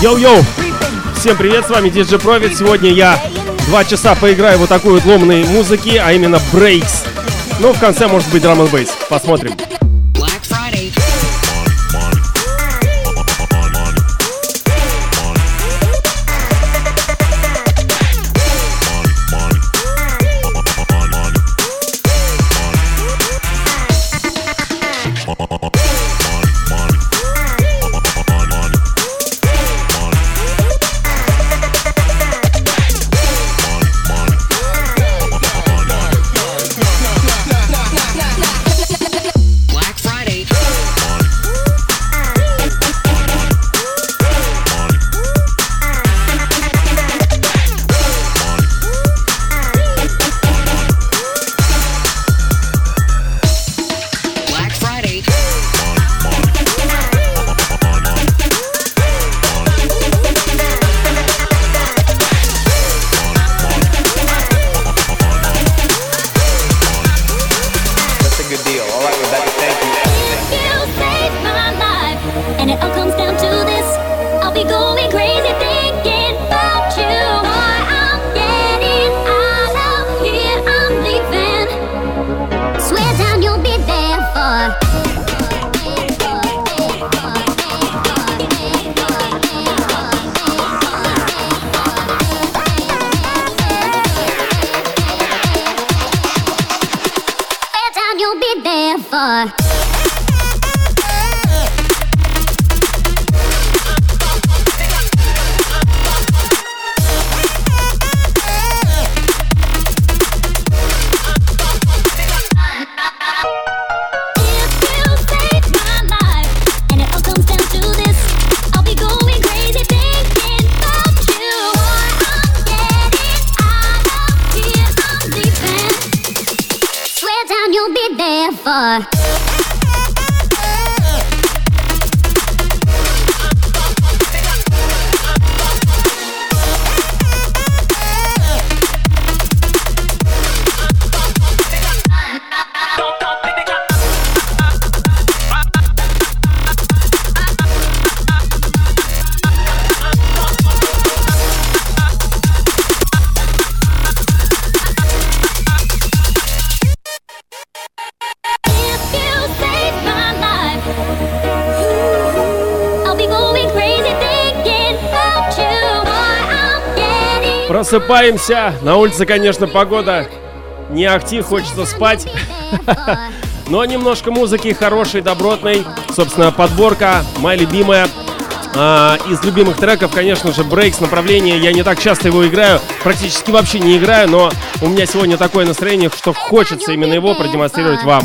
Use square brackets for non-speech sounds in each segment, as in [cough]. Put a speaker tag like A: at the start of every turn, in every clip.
A: Йоу-йоу! Всем привет, с вами DJ Profit. Сегодня я два часа поиграю вот такой вот ломаной музыки, а именно breaks. Ну, в конце может быть drum and bass. Посмотрим. Просыпаемся. На улице, конечно, погода не ахти, хочется спать.
B: [laughs]
A: Но немножко музыки хорошей, добротной. Собственно, подборка, моя любимая. А, из любимых треков, конечно же, Breaks направление. Я не так часто его играю, практически вообще не играю, но у меня сегодня такое настроение, что хочется именно его продемонстрировать вам.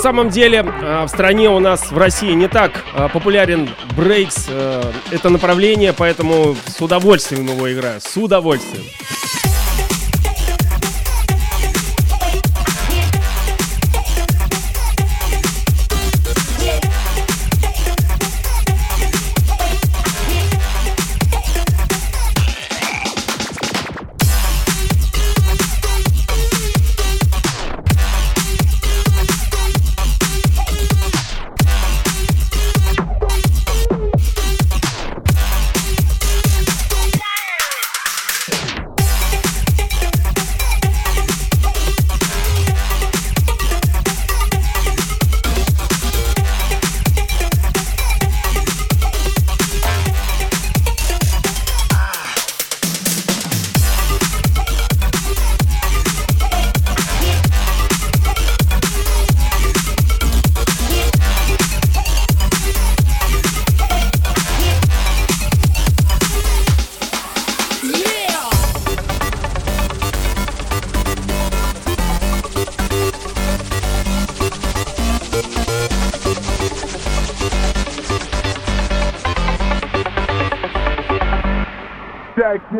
A: Самом деле э, в стране у нас в России не так э, популярен брейкс, э, это направление, поэтому с удовольствием его играю, с удовольствием.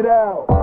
A: Girão.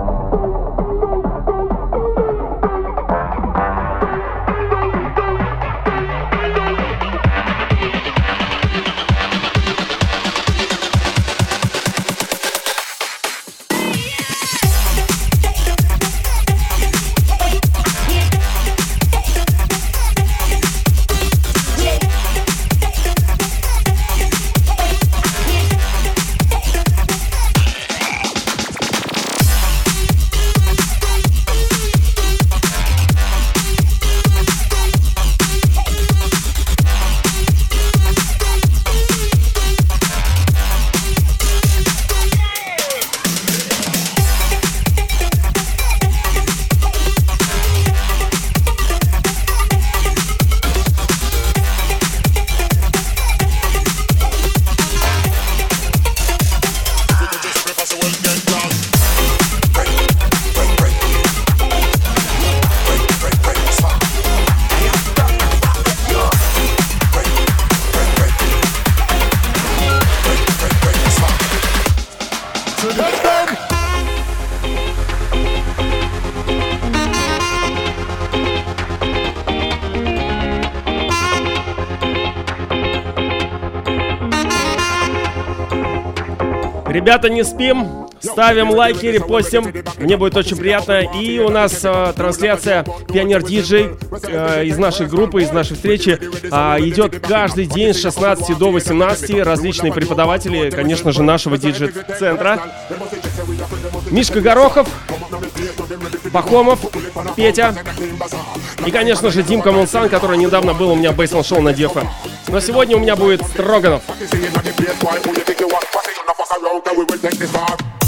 A: Ребята, не спим. Ставим лайки, репостим. Мне будет очень приятно. И у нас э, трансляция Пионер Диджей
C: э, из нашей группы, из нашей встречи э, идет каждый день с 16 до 18. Различные преподаватели, конечно же, нашего диджей-центра. Мишка Горохов, Пахомов, Петя и, конечно же, Димка Монсан, который недавно был у меня в бейсбол шоу на Дефа. Но сегодня у меня будет Строганов. around and we will take this far.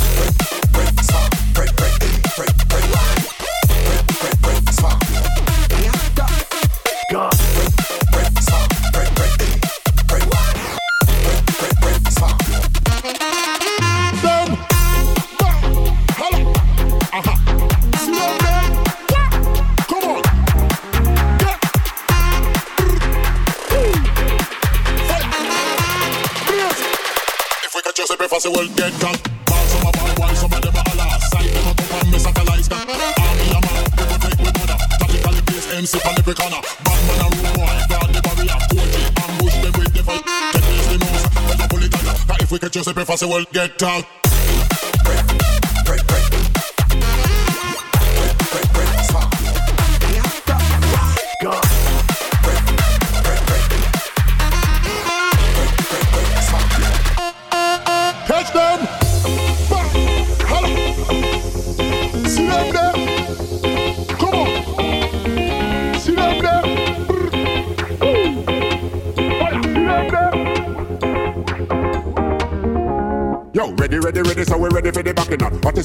D: the world get cut. Ball some a bad why some a never a last. Side never come from me satellite. Army a man, we will take we mother. Tactically place MC on every corner. Bad man and rude boy, guard the barrier. Poetry, ambush them with the fight. Get this the moves, better pull it out. If we catch you, say prefer, say world get cut.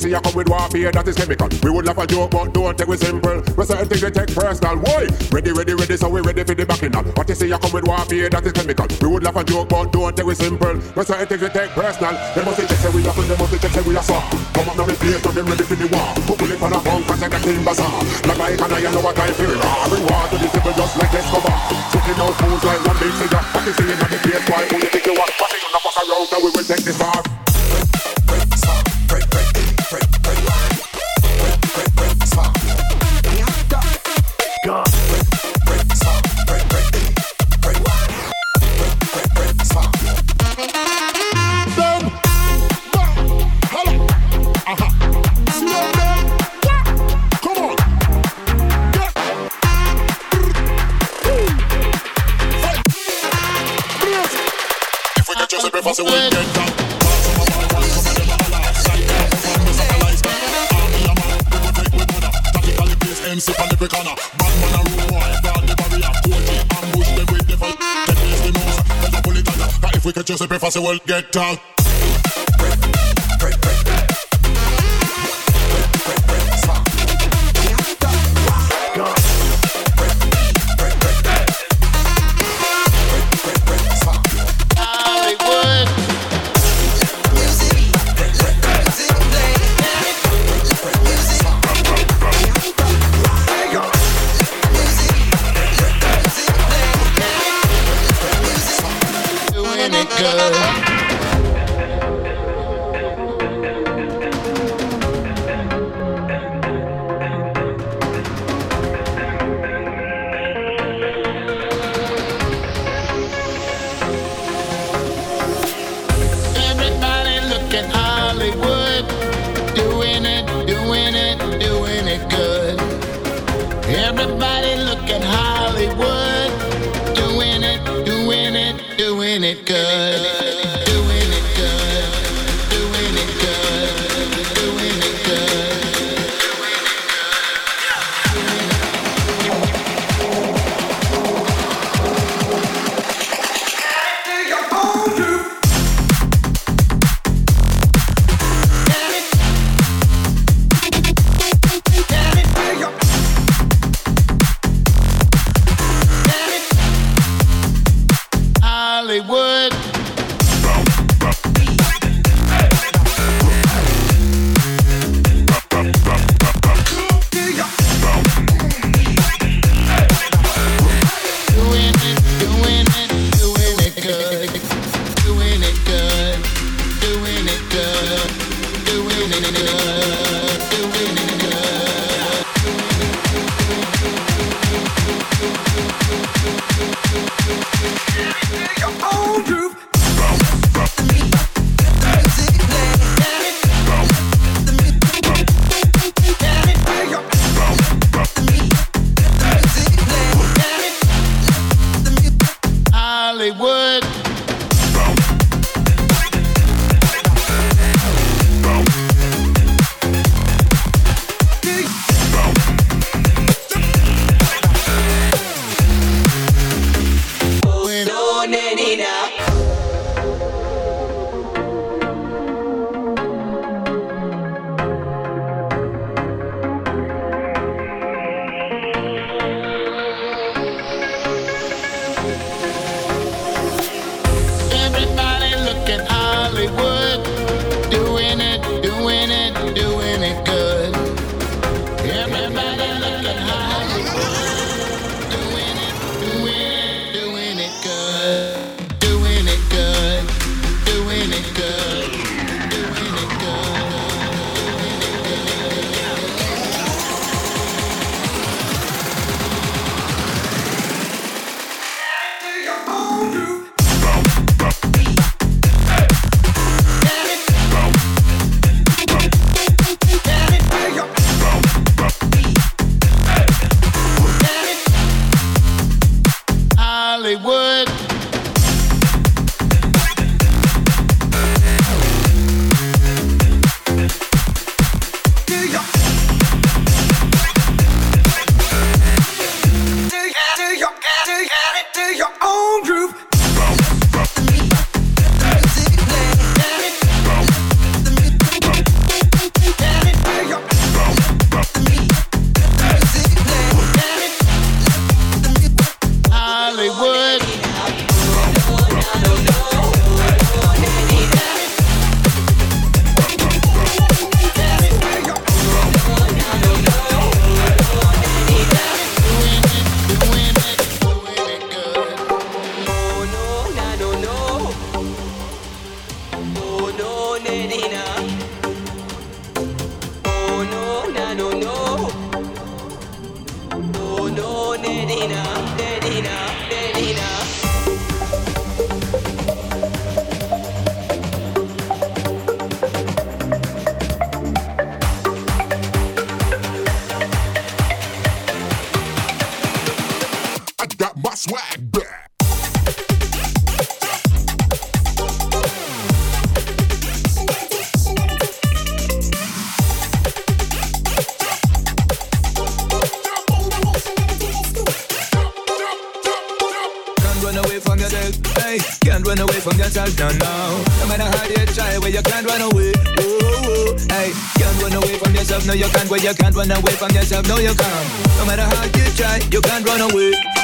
C: See you come with warfare that is chemical. We would laugh a joke, but don't take we simple. We certain things we take personal. Why? Ready, ready, ready, so we ready for the backing up. What you see you come with warfare that is chemical. We would laugh a joke, but don't take we simple. We certain things we take personal. They must check say we are they must check say we are soft. Come up now play, so them ready for the war. Put pull it on a bunk and take a team bazaar. Like I can I know what I feel. Bring war to the table just like Escobar. Taking out fools like one big cigar. What you see in the place, why? Oh,
D: say, well, get out.
E: it good.
F: You can't. Where you can't run away from yourself, no you can't. No matter how you try, you can't run away.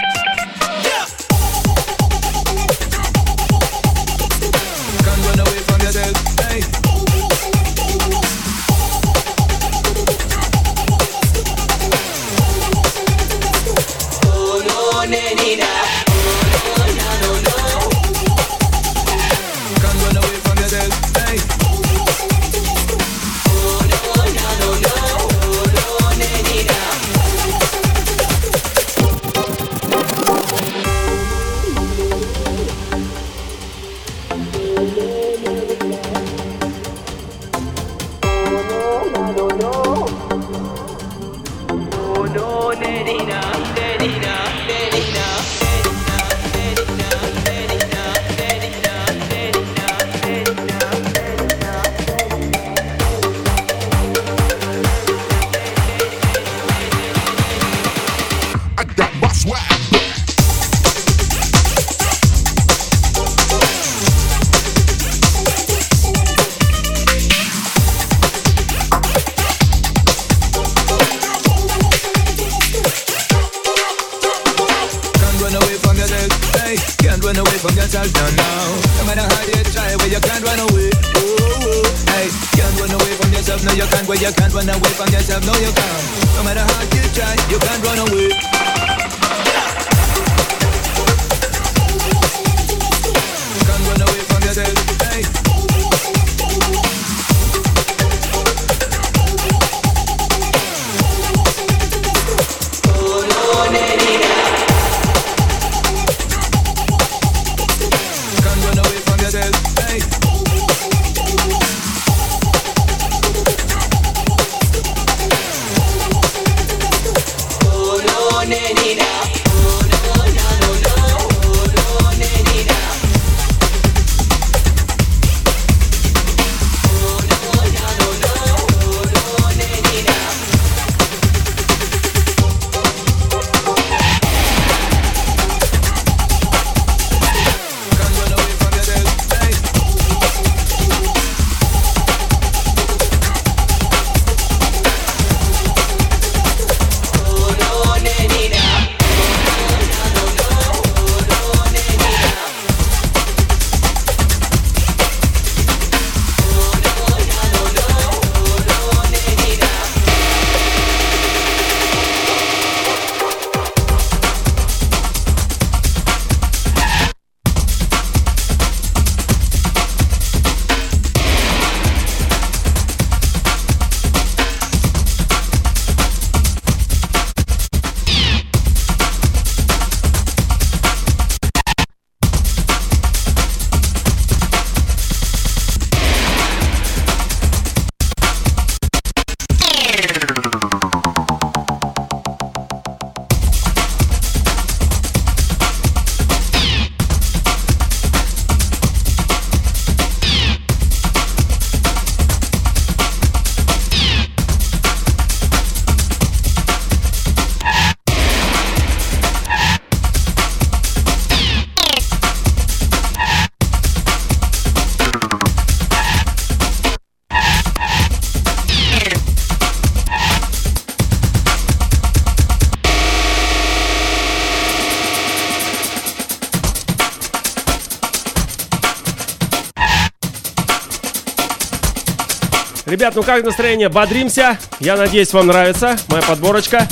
A: Ребят, ну как настроение? Бодримся. Я надеюсь, вам нравится моя подборочка.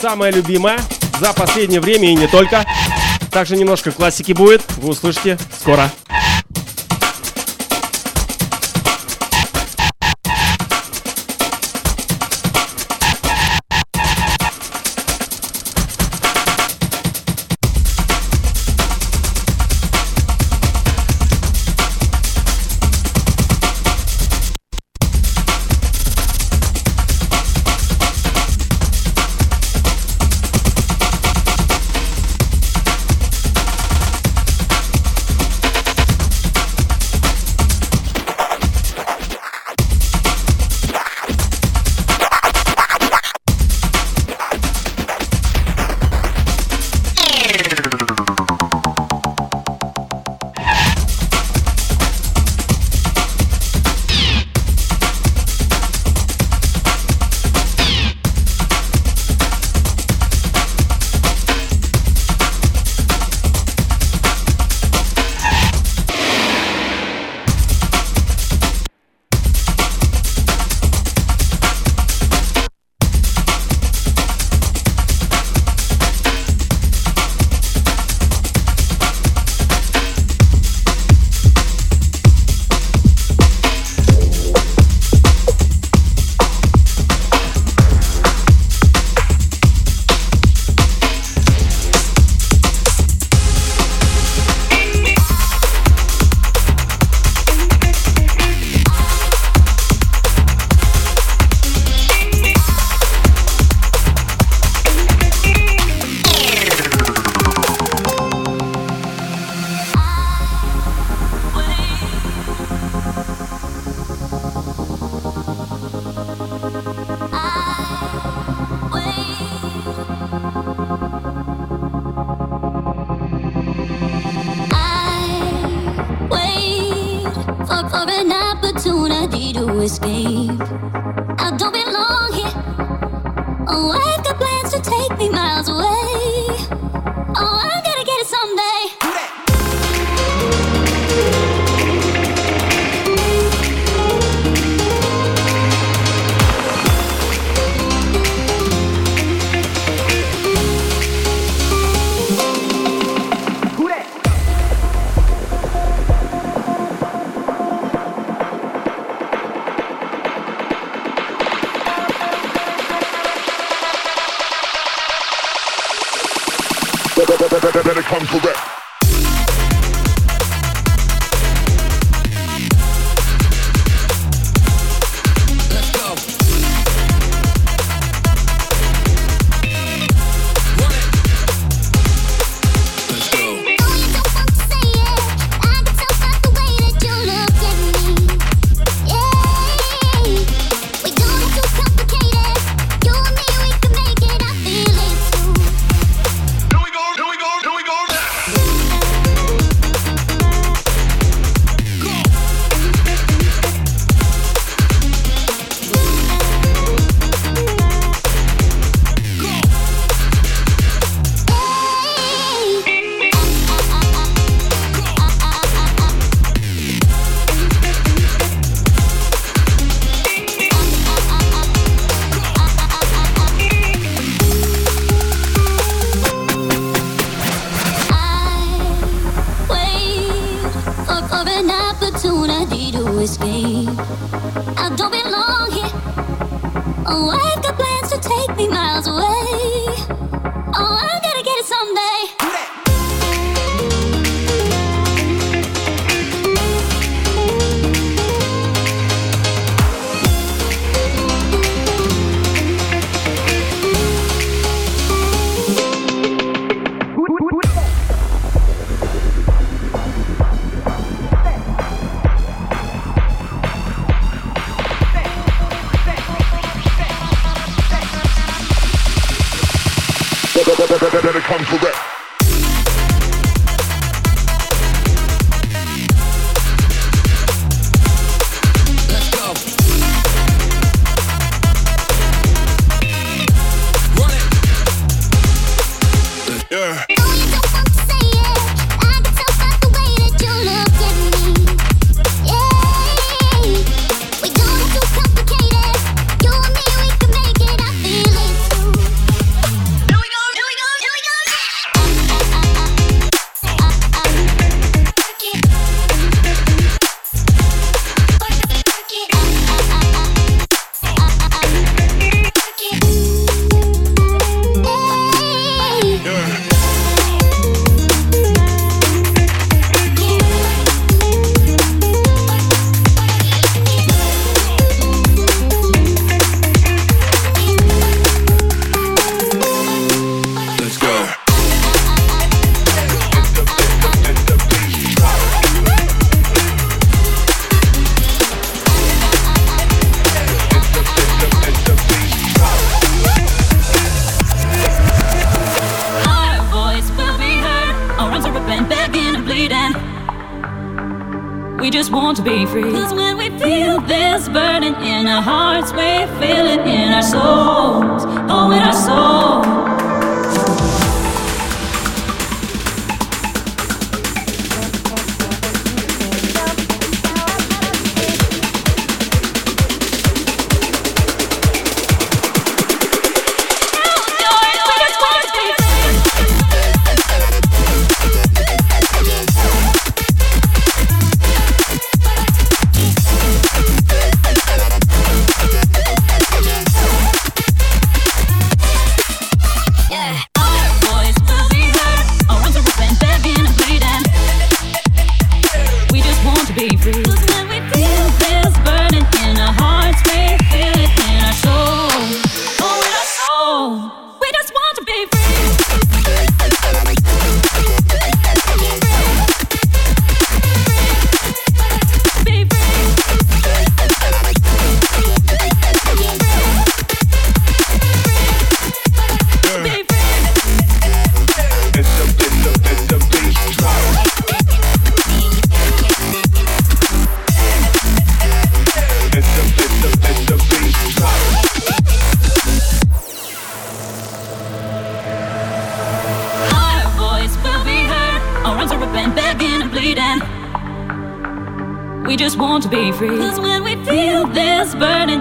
A: Самая любимая за последнее время и не только. Также немножко классики будет. Вы услышите скоро.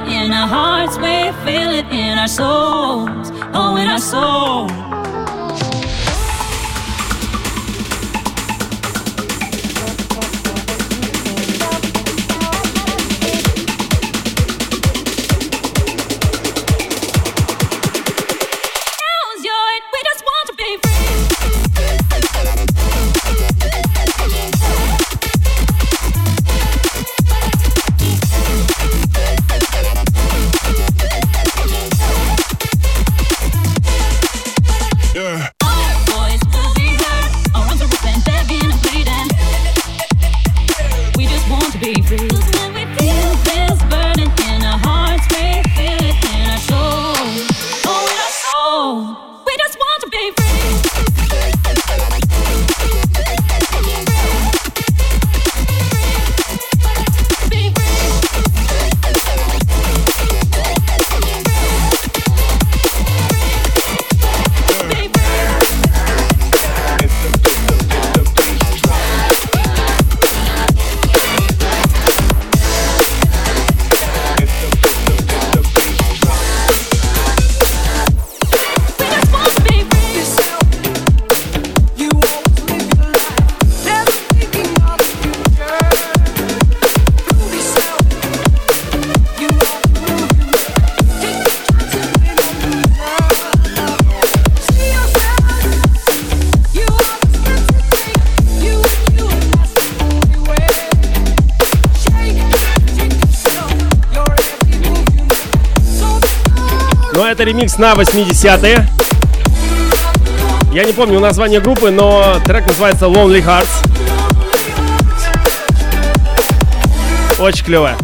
B: In
G: our hearts, we feel it in our souls.
B: Oh, in our
G: souls.
A: Это ремикс на 80-е. Я не помню название группы, но трек называется Lonely Hearts. Очень клевая.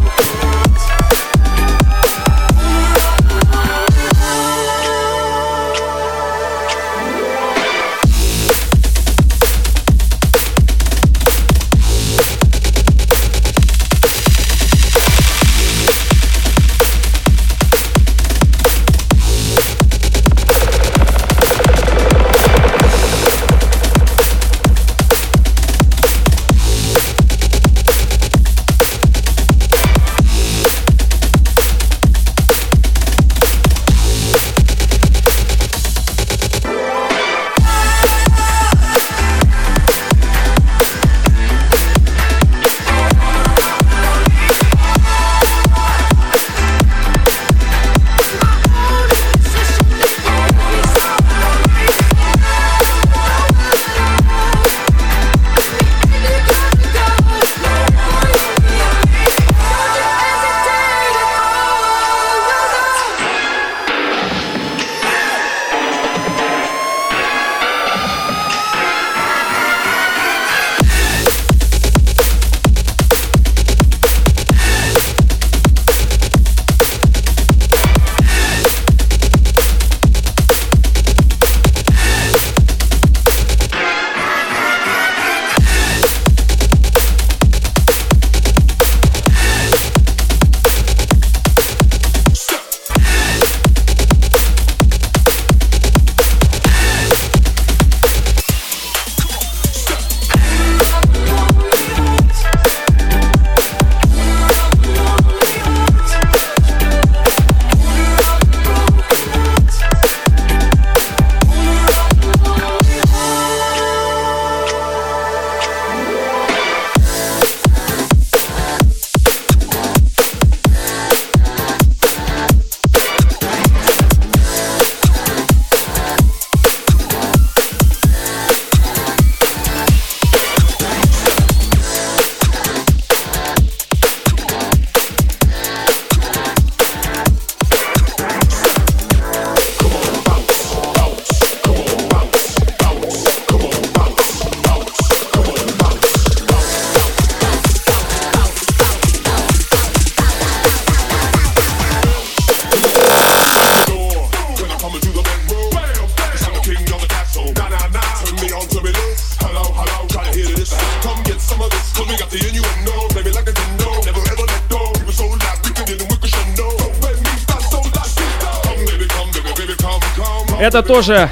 A: Тоже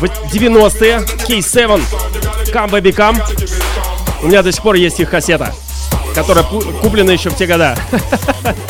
A: в 90-е. K7 Come Baby Come. У меня до сих пор есть их кассета. которая куплена еще в те года. [laughs]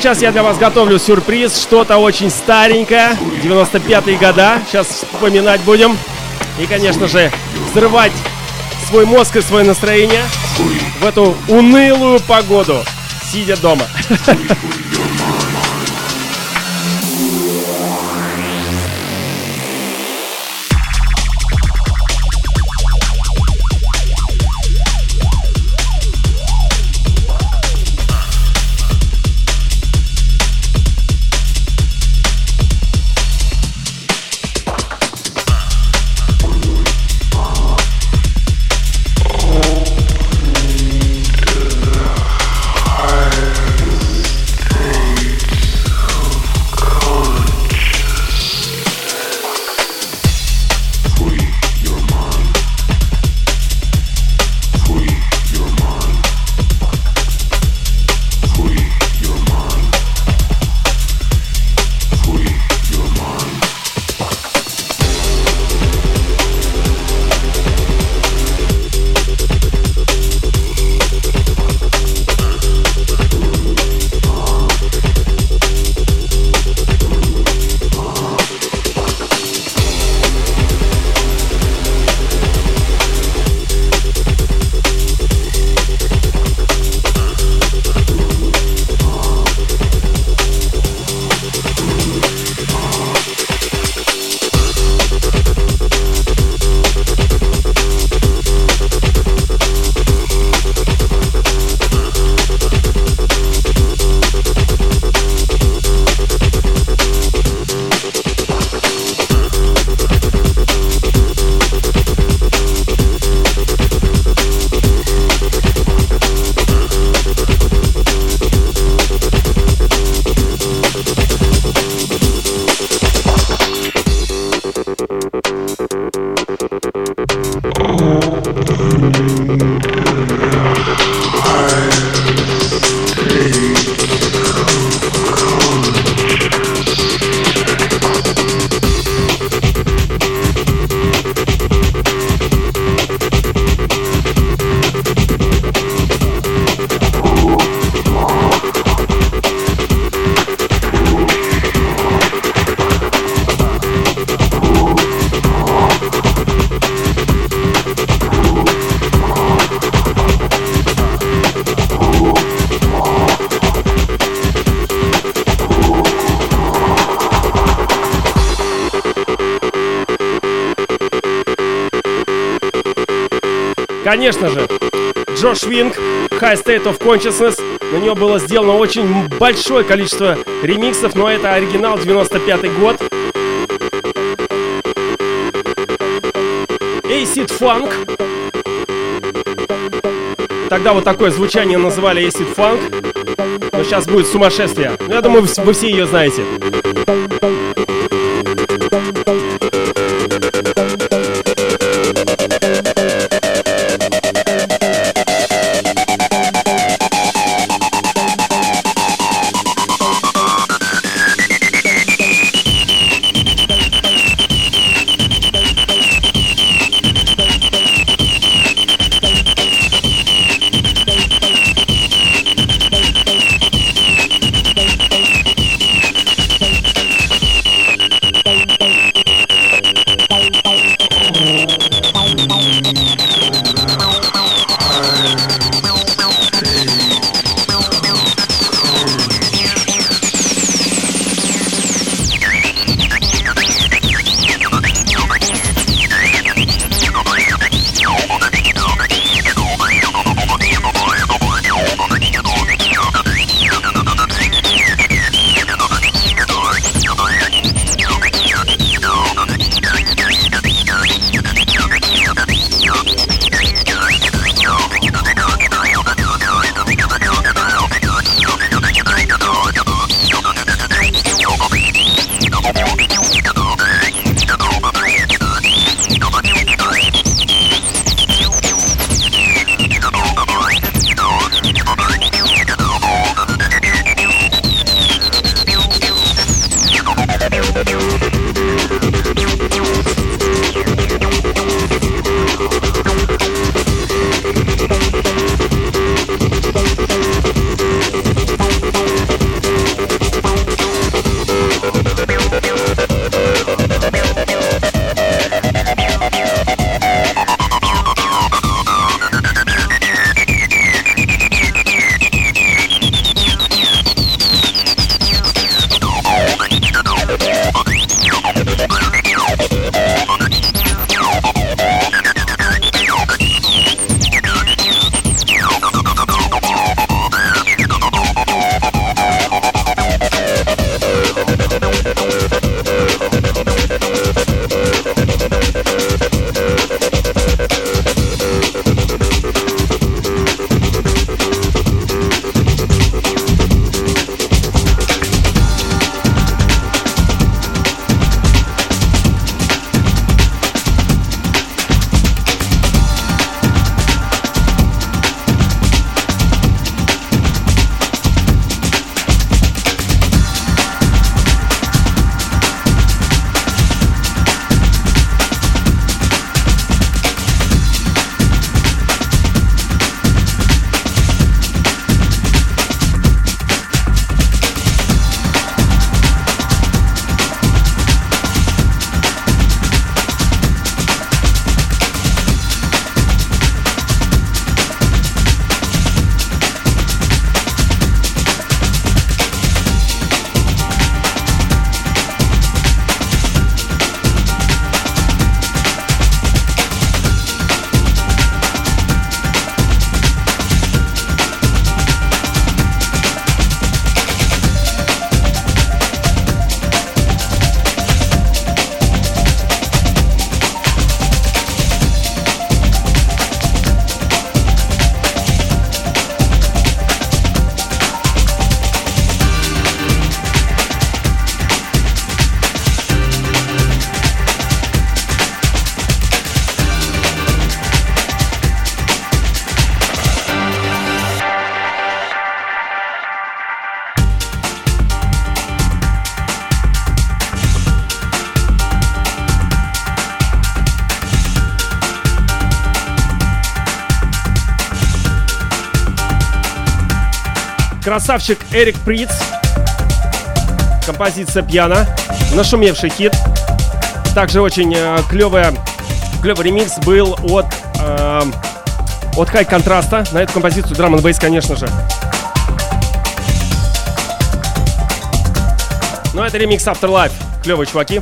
A: сейчас я для вас готовлю сюрприз, что-то очень старенькое, 95-е года, сейчас вспоминать будем. И, конечно же, взрывать свой мозг и свое настроение в эту унылую погоду, сидя дома. [laughs] Винг, High State of Consciousness. На нее было сделано очень большое количество ремиксов, но это оригинал 95 год. Acid Funk. Тогда вот такое звучание называли Acid Funk. Но сейчас будет сумасшествие. Ну, я думаю, вы все ее знаете. Красавчик Эрик Приц. Композиция «Пьяна». Нашумевший хит. Также очень э, клевая, клевый ремикс был от, э, от Хай Контраста. На эту композицию драм н конечно же. Но это ремикс Afterlife. Клевые чуваки.